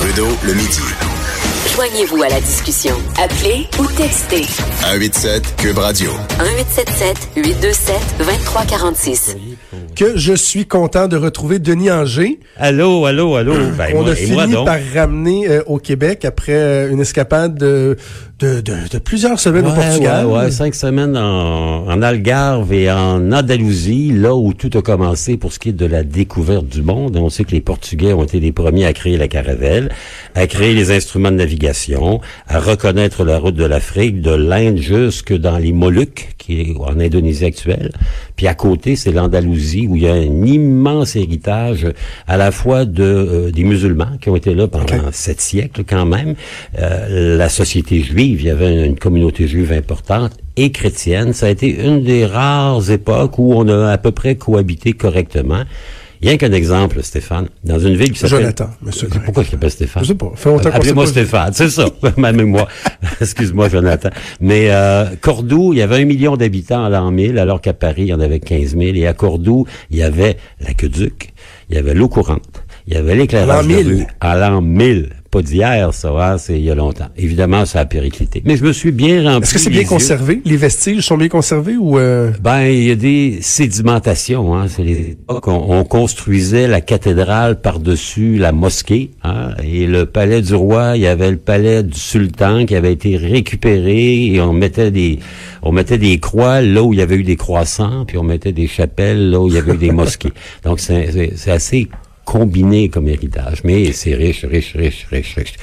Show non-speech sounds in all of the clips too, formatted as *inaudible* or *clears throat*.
Trudeau, le midi. Joignez-vous à la discussion. Appelez ou textez. 187 Cube Radio. 1877 827 2346. Que je suis content de retrouver Denis Anger. Allô, allô, allô. Ben, On moi- a moi fini donc? par ramener euh, au Québec après euh, une escapade de, de, de, de plusieurs semaines au Portugal. ouais, ouais, cinq semaines en, en Algarve et en Andalousie, là où tout a commencé pour ce qui est de la découverte du monde. On sait que les Portugais ont été les premiers à créer la caravelle, à créer les instruments de navigation, à reconnaître la route de l'Afrique, de l'Inde jusque dans les Moluques, qui est en Indonésie actuelle. Puis à côté, c'est l'Andalousie où il y a un immense héritage à la fois de euh, des musulmans qui ont été là pendant sept siècles quand même. Euh, la société juive, il y avait une communauté juive importante et chrétienne. Ça a été une des rares époques où on a à peu près cohabité correctement. Rien qu'un exemple, Stéphane, dans une ville qui s'appelle... Jonathan, monsieur. Pourquoi je l'appelle Stéphane? Je sais pas, fait longtemps qu'on Appelez-moi. Stéphane, c'est ça, *laughs* ma mémoire. *laughs* Excuse-moi, Jonathan. Mais euh, Cordoue, il y avait un million d'habitants à l'an 1000, alors qu'à Paris, il y en avait 15 000. Et à Cordoue, il y avait l'aqueduc, il y avait l'eau courante, il y avait À l'éclairage l'an de 1000. rue. À l'an 1000. Pas d'hier, ça, hein, c'est il y a longtemps. Évidemment, ça a périclité. Mais je me suis bien rempli Est-ce que c'est bien yeux. conservé? Les vestiges sont bien conservés ou... euh, Ben, il y a des sédimentations. Hein. C'est les époques, on, on construisait la cathédrale par-dessus la mosquée. Hein. Et le palais du roi, il y avait le palais du sultan qui avait été récupéré et on mettait des on mettait des croix là où il y avait eu des croissants, puis on mettait des chapelles là où il y avait eu des *laughs* mosquées. Donc c'est assez combiné comme héritage, mais c'est riche, riche, riche, riche, riche.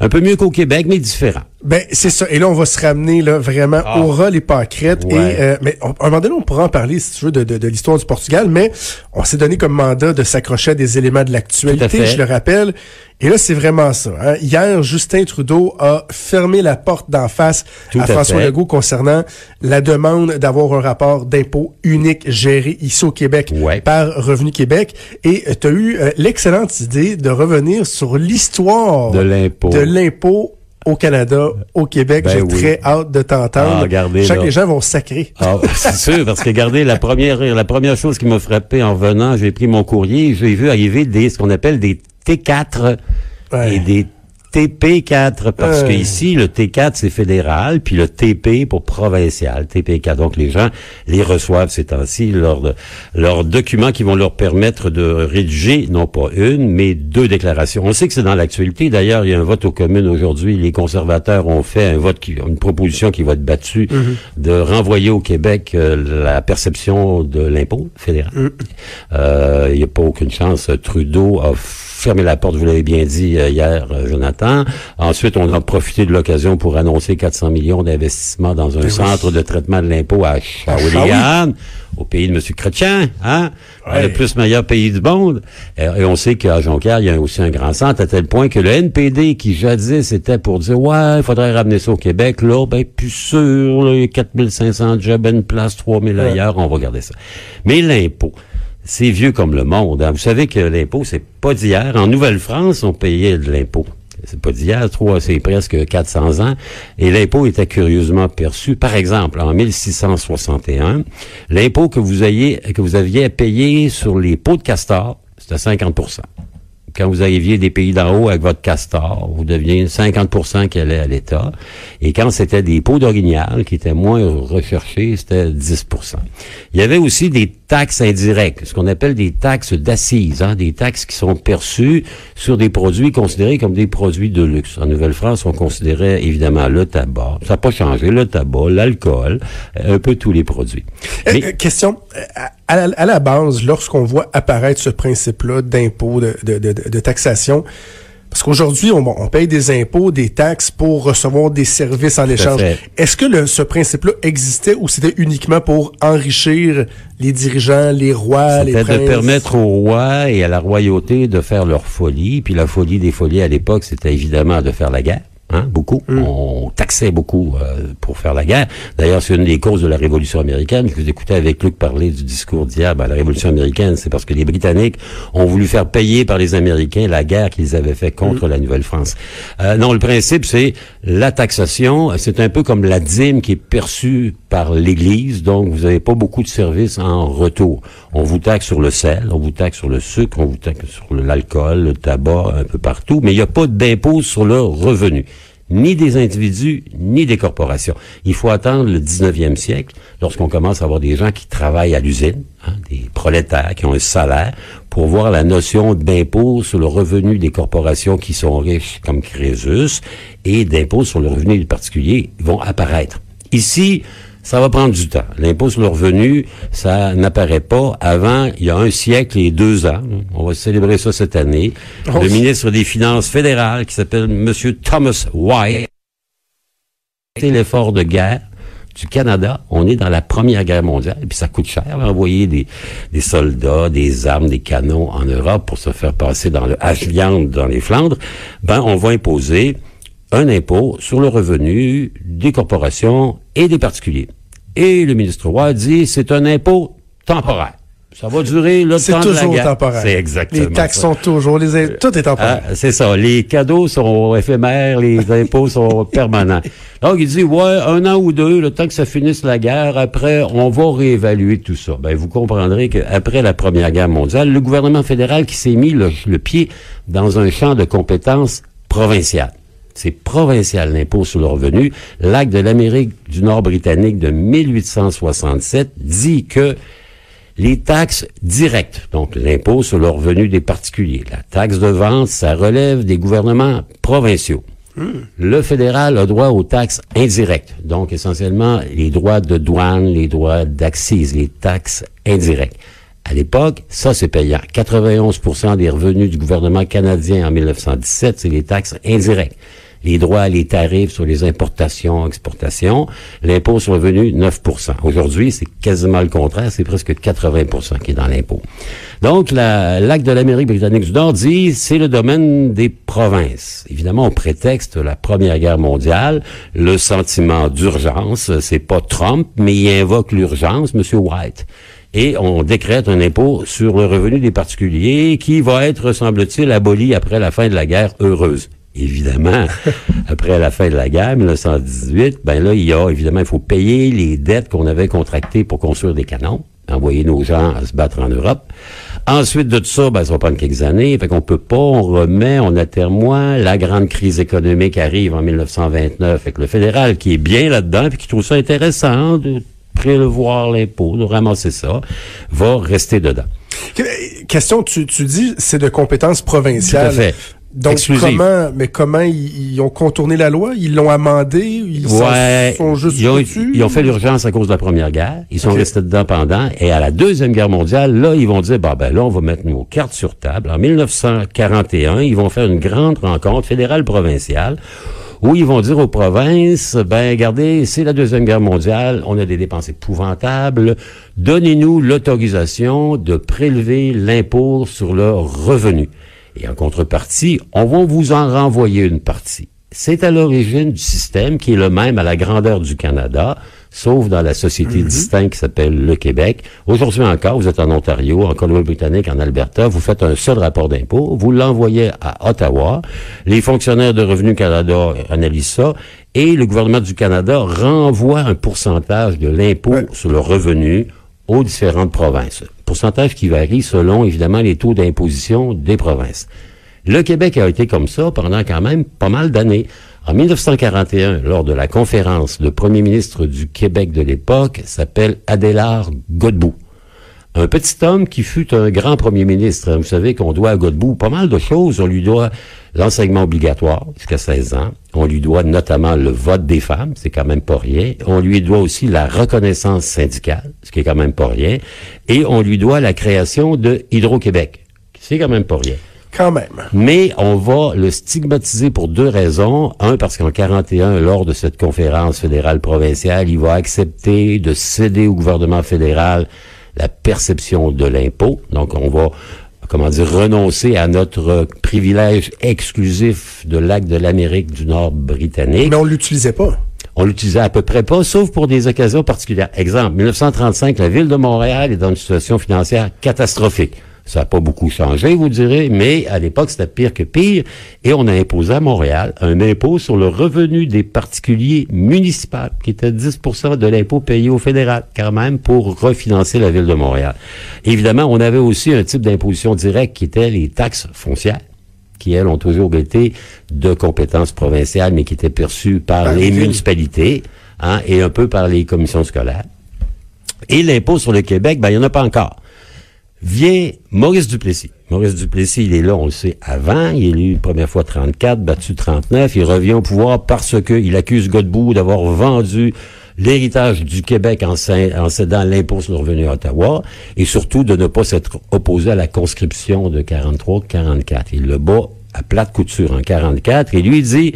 Un peu mieux qu'au Québec, mais différent. Ben, c'est ça. Et là, on va se ramener là vraiment Ah. au ras les pâquerettes. Ouais. Et, euh, mais on- à un moment donné, on pourra en parler, si tu veux, de, de, de l'histoire du Portugal, mais on s'est donné comme mandat de s'accrocher à des éléments de l'actualité, je le rappelle. Et là, c'est vraiment ça. hein. Hier, Justin Trudeau a fermé la porte d'en face Tout à à François. Legault concernant la demande d'avoir un rapport d'impôt unique géré ici au Québec Ouais. par Revenu Québec. Et tu as eu euh, l'excellente idée de revenir sur l'histoire De l'impôt. Au Canada, au Québec. Ben J'ai oui. très hâte de t'entendre. Ah, regardez, Je sens que les gens vont sacrer. Ah, c'est sûr, parce que regardez, la première, la première chose qui m'a frappé en venant, j'ai pris mon courrier, j'ai vu arriver des, ce qu'on appelle des T4 Ouais. et des TP4, parce Ouais. que ici, le T4, c'est fédéral, puis le TP pour provincial, TP4. Donc, les gens les reçoivent ces temps-ci, leurs, leurs documents qui vont leur permettre de rédiger, non pas une, mais deux déclarations. On sait que c'est dans l'actualité. D'ailleurs, il y a un vote aux communes aujourd'hui. Les conservateurs ont fait un vote, qui, une proposition qui va être battue de renvoyer au Québec euh, la perception de l'impôt fédéral. Euh, Il n'y a pas aucune chance. Trudeau a fermé la porte, vous l'avez bien dit euh, hier, euh, Jonathan. Ensuite, on a profité de l'occasion pour annoncer 400 millions d'investissements dans un centre de traitement de l'impôt à Shawinigan, au pays de M. Chrétien, hein? Ouais. Le plus meilleur pays du monde. Euh, Et on sait qu'à Jonquière, il y a aussi un grand centre, à tel point que le NPD, qui jadis était pour dire, ouais, il faudrait ramener ça au Québec, là, ben, plus sûr, là, il y a 4500 jobs une place, 3000 ailleurs, on va garder ça. Mais l'impôt, c'est vieux comme le monde. hein. Vous savez que l'impôt, c'est pas d'hier. En Nouvelle-France, on payait de l'impôt. C'est pas d'hier, trois, c'est presque 400 ans. Et l'impôt était curieusement perçu. Par exemple, en 1661, l'impôt que vous ayez, que vous aviez à payer sur les pots de castor, c'était 50 quand vous arriviez des pays d'en haut avec votre castor, vous deviez 50% qui allait à l'État. Et quand c'était des pots d'orignal qui étaient moins recherchés, c'était 10% Il y avait aussi des taxes indirectes, ce qu'on appelle des taxes d'assises, hein, des taxes qui sont perçues sur des produits considérés comme des produits de luxe. En Nouvelle-France, on considérait évidemment le tabac. Ça n'a pas changé, le tabac, l'alcool, un peu tous les produits. Euh, Mais- euh, question. À, la, à la base, lorsqu'on voit apparaître ce principe-là d'impôt, de, de, de, de taxation, parce qu'aujourd'hui, on, on paye des impôts, des taxes pour recevoir des services en échange. Est-ce que le, ce principe-là existait ou c'était uniquement pour enrichir les dirigeants, les rois, les C'était princes? de permettre au roi et à la royauté de faire leur folie. Puis la folie des folies à l'époque, c'était évidemment de faire la guerre. Hein, beaucoup. On taxait beaucoup euh, pour faire la guerre. D'ailleurs, c'est une des causes de la Révolution américaine. Je vous écoutais avec Luc parler du discours d'hier. Ben, la Révolution américaine, c'est parce que les Britanniques ont voulu faire payer par les Américains la guerre qu'ils avaient fait contre la Nouvelle-France. Euh, non, le principe, c'est la taxation. C'est un peu comme la dîme qui est perçue par l'Église, donc vous n'avez pas beaucoup de services en retour. On vous taxe sur le sel, on vous taxe sur le sucre, on vous taxe sur l'alcool, le tabac, un peu partout, mais il n'y a pas d'impôt sur le revenu ni des individus, ni des corporations. Il faut attendre le 19e siècle, lorsqu'on commence à avoir des gens qui travaillent à l'usine, hein, des prolétaires qui ont un salaire, pour voir la notion d'impôt sur le revenu des corporations qui sont riches comme Crésus et d'impôt sur le revenu des particuliers vont apparaître. Ici, ça va prendre du temps. L'impôt sur le revenu, ça n'apparaît pas avant il y a un siècle et deux ans. On va célébrer ça cette année. Oh. Le ministre des Finances fédérales, qui s'appelle M. Thomas White, c'est l'effort de guerre du Canada. On est dans la Première Guerre mondiale, et puis ça coûte cher envoyer des, des soldats, des armes, des canons en Europe pour se faire passer dans le H-viande dans les Flandres. Ben, on va imposer un impôt sur le revenu des corporations et des particuliers. Et le ministre Roy dit c'est un impôt temporaire. Ça va durer le C'est temps de la toujours guerre. temporaire. C'est exactement Les taxes ça. sont toujours, les, in- tout est temporaire. Ah, c'est ça. Les cadeaux sont éphémères, les *laughs* impôts sont permanents. Donc, il dit, ouais, un an ou deux, le temps que ça finisse la guerre, après, on va réévaluer tout ça. Ben, vous comprendrez qu'après la Première Guerre mondiale, le gouvernement fédéral qui s'est mis le, le pied dans un champ de compétences provincial. C'est provincial l'impôt sur le revenu. L'acte de l'Amérique du Nord britannique de 1867 dit que les taxes directes, donc l'impôt sur le revenu des particuliers, la taxe de vente, ça relève des gouvernements provinciaux. Le fédéral a droit aux taxes indirectes, donc essentiellement les droits de douane, les droits d'accise, les taxes indirectes. À l'époque, ça c'est payant. 91% des revenus du gouvernement canadien en 1917, c'est les taxes indirectes les droits, les tarifs sur les importations, exportations, l'impôt sur le revenu, 9% Aujourd'hui, c'est quasiment le contraire, c'est presque 80% qui est dans l'impôt. Donc, la- l'acte de l'Amérique britannique du Nord dit, c'est le domaine des provinces. Évidemment, on prétexte la Première Guerre mondiale, le sentiment d'urgence, c'est pas Trump, mais il invoque l'urgence, Monsieur White et on décrète un impôt sur le revenu des particuliers qui va être, semble-t-il, aboli après la fin de la guerre heureuse. Évidemment, *laughs* après la fin de la guerre, 1918, ben là, il y a, évidemment, il faut payer les dettes qu'on avait contractées pour construire des canons, envoyer nos gens à se battre en Europe. Ensuite de tout ça, ben, ça va prendre quelques années, fait qu'on peut pas, on remet, on attermoie, la grande crise économique arrive en 1929, fait que le fédéral qui est bien là-dedans, puis qui trouve ça intéressant de prélevoir l'impôt, de ramasser ça, va rester dedans. Que- Question, tu, tu dis, c'est de compétences provinciales. Tout à fait. Donc, Exclusive. comment, mais comment ils, ils ont contourné la loi? Ils l'ont amendé? Ils Ouais, sont juste ils ont, foutus? ils ont fait l'urgence à cause de la Première Guerre. Ils sont restés dedans pendant. Et à la Deuxième Guerre mondiale, là, ils vont dire, bah, ben là, on va mettre nos cartes sur table. En 1941, ils vont faire une grande rencontre fédérale-provinciale où ils vont dire aux provinces, ben, regardez, c'est la Deuxième Guerre mondiale, on a des dépenses épouvantables, donnez-nous l'autorisation de prélever l'impôt sur le revenu. Et en contrepartie, on va vous en renvoyer une partie. C'est à l'origine du système qui est le même à la grandeur du Canada, sauf dans la société distincte qui s'appelle le Québec. Aujourd'hui encore, vous êtes en Ontario, en Colombie-Britannique, en Alberta, vous faites un seul rapport d'impôt, vous l'envoyez à Ottawa, les fonctionnaires de Revenu Canada analysent ça, et le gouvernement du Canada renvoie un pourcentage de l'impôt sur le revenu aux différentes provinces. Pourcentage qui varie selon, évidemment, les taux d'imposition des provinces. Le Québec a été comme ça pendant quand même pas mal d'années. En 1941, lors de la conférence, le premier ministre du Québec de l'époque s'appelle Adélard Godbout. Un petit homme qui fut un grand premier ministre. Vous savez qu'on doit à Godbout pas mal de choses. On lui doit l'enseignement obligatoire jusqu'à 16 ans. On lui doit notamment le vote des femmes, c'est quand même pas rien. On lui doit aussi la reconnaissance syndicale, ce qui est quand même pas rien. Et on lui doit la création de Hydro-Québec, c'est quand même pas rien. Quand même. Mais on va le stigmatiser pour deux raisons. Un, parce qu'en 41, lors de cette conférence fédérale provinciale, il va accepter de céder au gouvernement fédéral la perception de l'impôt. Donc, on va, comment dire, renoncer à notre privilège exclusif de l'acte de l'Amérique du Nord britannique. Mais on l'utilisait pas. On l'utilisait à peu près pas, sauf pour des occasions particulières. Exemple, 1935, la ville de Montréal est dans une situation financière catastrophique. Ça n'a pas beaucoup changé, vous direz, mais à l'époque, c'était pire que pire. Et on a imposé à Montréal un impôt sur le revenu des particuliers municipaux, qui était 10% de l'impôt payé au fédéral, quand même, pour refinancer la ville de Montréal. Évidemment, on avait aussi un type d'imposition directe qui était les taxes foncières qui, elles, ont toujours été de compétences provinciales, mais qui étaient perçues par, les municipalités hein, et un peu par les commissions scolaires. Et l'impôt sur le Québec, ben, il n'y en a pas encore vient Maurice Duplessis. Maurice Duplessis, il est là, on le sait, avant. Il est élu première fois 34, battu 39. Il revient au pouvoir parce qu'il accuse Godbout d'avoir vendu l'héritage du Québec en, cédant l'impôt sur le revenu à Ottawa et surtout de ne pas s'être opposé à la conscription de 43-44. Il le bat à plate couture en 44 et lui dit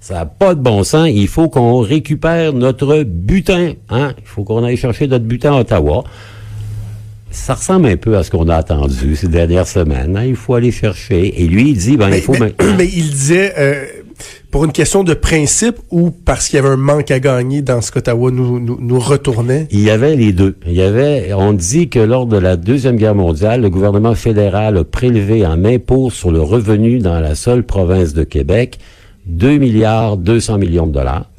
ça n'a pas de bon sens, il faut qu'on récupère notre butin. Hein? Il faut qu'on aille chercher notre butin à Ottawa ça ressemble un peu à ce qu'on a attendu ces dernières semaines. Hein. Il faut aller chercher. Et lui, il dit, ben, il faut... Mais, *clears throat* mais il disait, euh, pour une question de principe ou parce qu'il y avait un manque à gagner dans ce qu'Ottawa nous, nous, nous, retournait? Il y avait les deux. Il y avait, on dit que lors de la Deuxième Guerre mondiale, le gouvernement fédéral a prélevé en impôt sur le revenu dans la seule province de Québec 2 milliards 200 millions de dollars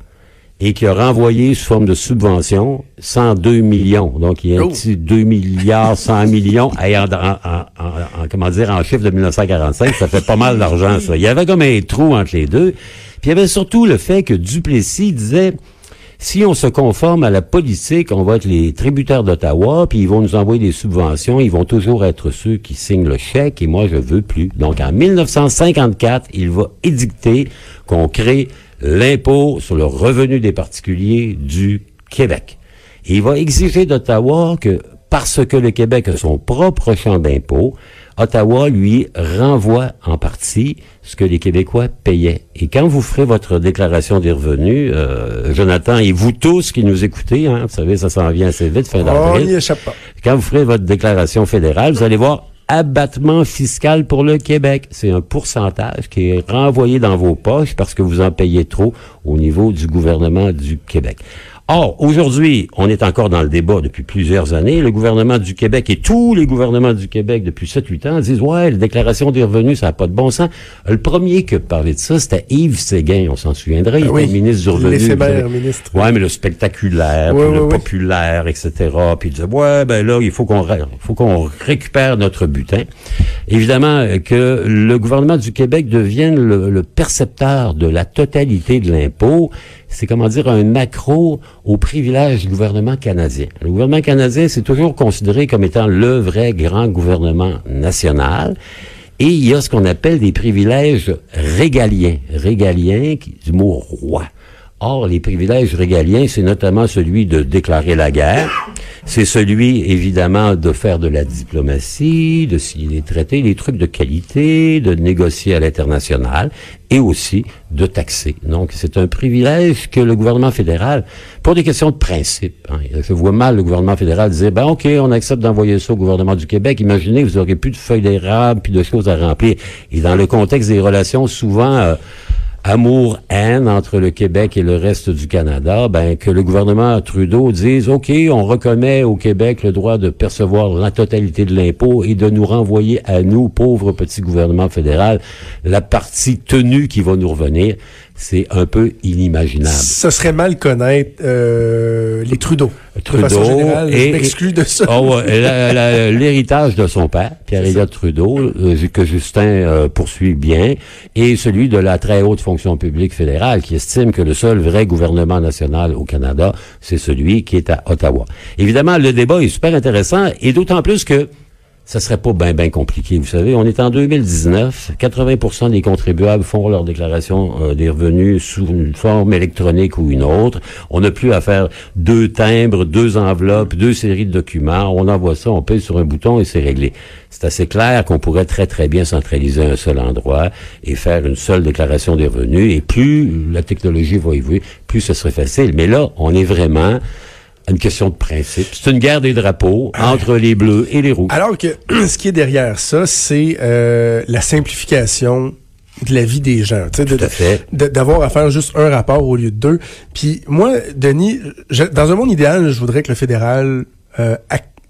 et qui a renvoyé sous forme de subvention 102 millions. Donc, il y a un oh. petit 2 milliards 100 millions *laughs* et en, en, comment dire, en chiffre de 1945. Ça fait pas mal d'argent, ça. Il y avait comme un trou entre les deux. Puis il y avait surtout le fait que Duplessis disait, si on se conforme à la politique, on va être les tributaires d'Ottawa, puis ils vont nous envoyer des subventions, ils vont toujours être ceux qui signent le chèque, et moi, je veux plus. Donc, en 1954, il va édicter qu'on crée l'impôt sur le revenu des particuliers du Québec. Et il va exiger d'Ottawa que, parce que le Québec a son propre champ d'impôt, Ottawa lui renvoie en partie ce que les Québécois payaient. Et quand vous ferez votre déclaration des revenus, euh, Jonathan et vous tous qui nous écoutez, hein, vous savez, ça s'en vient assez vite, fin d'avril. On n'y échappe pas. Quand vous ferez votre déclaration fédérale, vous allez voir abattement fiscal pour le Québec. C'est un pourcentage qui est renvoyé dans vos poches parce que vous en payez trop au niveau du gouvernement du Québec. Or, aujourd'hui, on est encore dans le débat depuis plusieurs années. Le gouvernement du Québec et tous les gouvernements du Québec depuis 7-8 ans disent, ouais, la déclaration des revenus, ça n'a pas de bon sens. Le premier qui a parlé de ça, c'était Yves Séguin, on s'en souviendra. Il ah était ministre du revenu. ministre. Ouais, mais le spectaculaire, le populaire, etc. Puis il disait, ouais, ben là, il faut qu'on faut qu'on récupère notre butin. Évidemment que le gouvernement du Québec devienne le, le percepteur de la totalité de l'impôt c'est comment dire un macro au privilège du gouvernement canadien. Le gouvernement canadien, c'est toujours considéré comme étant le vrai grand gouvernement national. Et il y a ce qu'on appelle des privilèges régaliens. Régaliens, du mot roi. Or, les privilèges régaliens, c'est notamment celui de déclarer la guerre, c'est celui, évidemment, de faire de la diplomatie, de signer des traités, des trucs de qualité, de négocier à l'international, et aussi de taxer. Donc, c'est un privilège que le gouvernement fédéral, pour des questions de principe, hein, je vois mal le gouvernement fédéral dire, ben OK, on accepte d'envoyer ça au gouvernement du Québec. Imaginez, vous aurez plus de feuilles d'érable, puis de choses à remplir. Et dans le contexte des relations, souvent... Euh, amour-haine entre le Québec et le reste du Canada, ben, que le gouvernement Trudeau dise, OK, on reconnaît au Québec le droit de percevoir la totalité de l'impôt et de nous renvoyer à nous, pauvres petits gouvernements fédéral, la partie tenue qui va nous revenir c'est un peu inimaginable. Ce serait mal connaître euh, les Trudeau. Trudeau de et, m'exclus de ça. Oh, *laughs* l'héritage de son père, Pierre-Éliott Trudeau, euh, que Justin euh, poursuit bien, et celui de la très haute fonction publique fédérale, qui estime que le seul vrai gouvernement national au Canada, c'est celui qui est à Ottawa. Évidemment, le débat est super intéressant, et d'autant plus que ça serait pas bien ben compliqué. Vous savez, on est en 2019, 80 des contribuables font leur déclaration euh, des revenus sous une forme électronique ou une autre. On n'a plus à faire deux timbres, deux enveloppes, deux séries de documents. On envoie ça, on paye sur un bouton et c'est réglé. C'est assez clair qu'on pourrait très très bien centraliser un seul endroit et faire une seule déclaration des revenus. Et plus la technologie va évoluer, plus ce serait facile. Mais là, on est vraiment une question de principe. C'est une guerre des drapeaux entre les bleus et les rouges. Alors que *clears throat* ce qui est derrière ça, c'est euh, la simplification de la vie des gens. D'avoir à faire juste un rapport au lieu de deux. Puis moi, Denis, dans un monde idéal, je voudrais que le fédéral euh,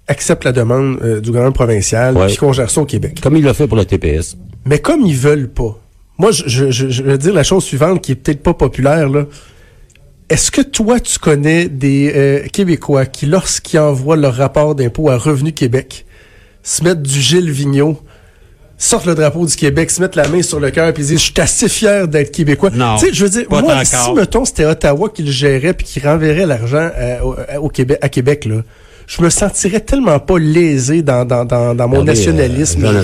accepte la demande euh, du gouvernement provincial Ouais. puis qu'on gère ça au Québec. Comme il l'a fait pour le TPS. Mais comme ils veulent pas, moi, je, je, je, je veux dire la chose suivante qui est peut-être pas populaire, là. Est-ce que toi, tu connais des euh, Québécois qui, lorsqu'ils envoient leur rapport d'impôt à Revenu Québec, se mettent du Gilles Vigneault, sortent le drapeau du Québec, se mettent la main sur le cœur puis ils disent « Je suis assez fier d'être Québécois. » Non, Tu sais, je veux dire, moi, si, mettons, c'était Ottawa qui le gérait puis qui renverrait l'argent euh, au, au Québec, à Québec, là, je me sentirais tellement pas lésé dans, dans, dans, dans mon Regardez, nationalisme. euh,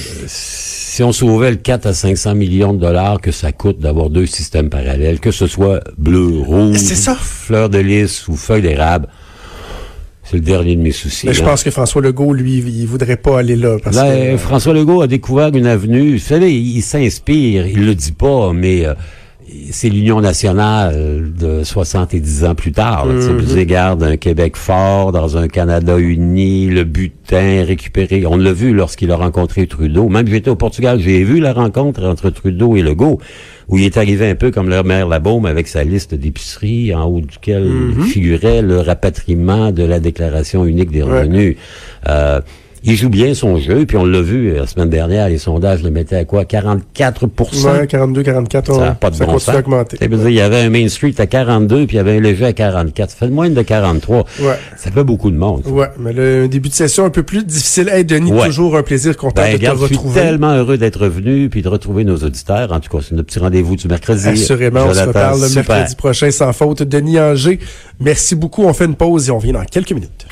si on sauvait le 4 à 500 millions de dollars que ça coûte d'avoir deux systèmes parallèles, que ce soit bleu, rouge, ça. fleur de lys ou feuille d'érable, c'est le dernier de mes soucis. Mais je hein. pense que François Legault, lui, il voudrait pas aller là. Parce que, euh, François Legault a découvert une avenue. Vous savez, il, il s'inspire, il le dit pas, mais euh, c'est l'Union nationale de 70 ans plus tard. Là, Vous regarde un Québec fort dans un Canada uni, le butin récupéré. On l'a vu lorsqu'il a rencontré Trudeau. Même j'étais au Portugal, j'ai vu la rencontre entre Trudeau et Legault, où il est arrivé un peu comme leur maire Labaume avec sa liste d'épiceries en haut duquel figurait le rapatriement de la déclaration unique des Ouais. revenus. Euh, il joue bien son jeu, puis on l'a vu euh, la semaine dernière, les sondages le mettaient à quoi? 44 Ouais, 42, 44, Ça n'a pas de ça bon sens. augmenter. Dire, Il y avait un Main Street à 42, puis il y avait un léger à 44. Ça fait moins de 43. Ouais. Ça fait beaucoup de monde. Ouais, mais le un début de session un peu plus difficile. Hey, Denis, Ouais. toujours un plaisir, content Ben, de te regarde, je suis retrouver. tellement heureux d'être revenu, puis de retrouver nos auditeurs. En tout cas, c'est notre petit rendez-vous du mercredi. Assurément, on se reparle le mercredi prochain sans faute. Denis Anger, merci beaucoup. On fait une pause et on revient dans quelques minutes.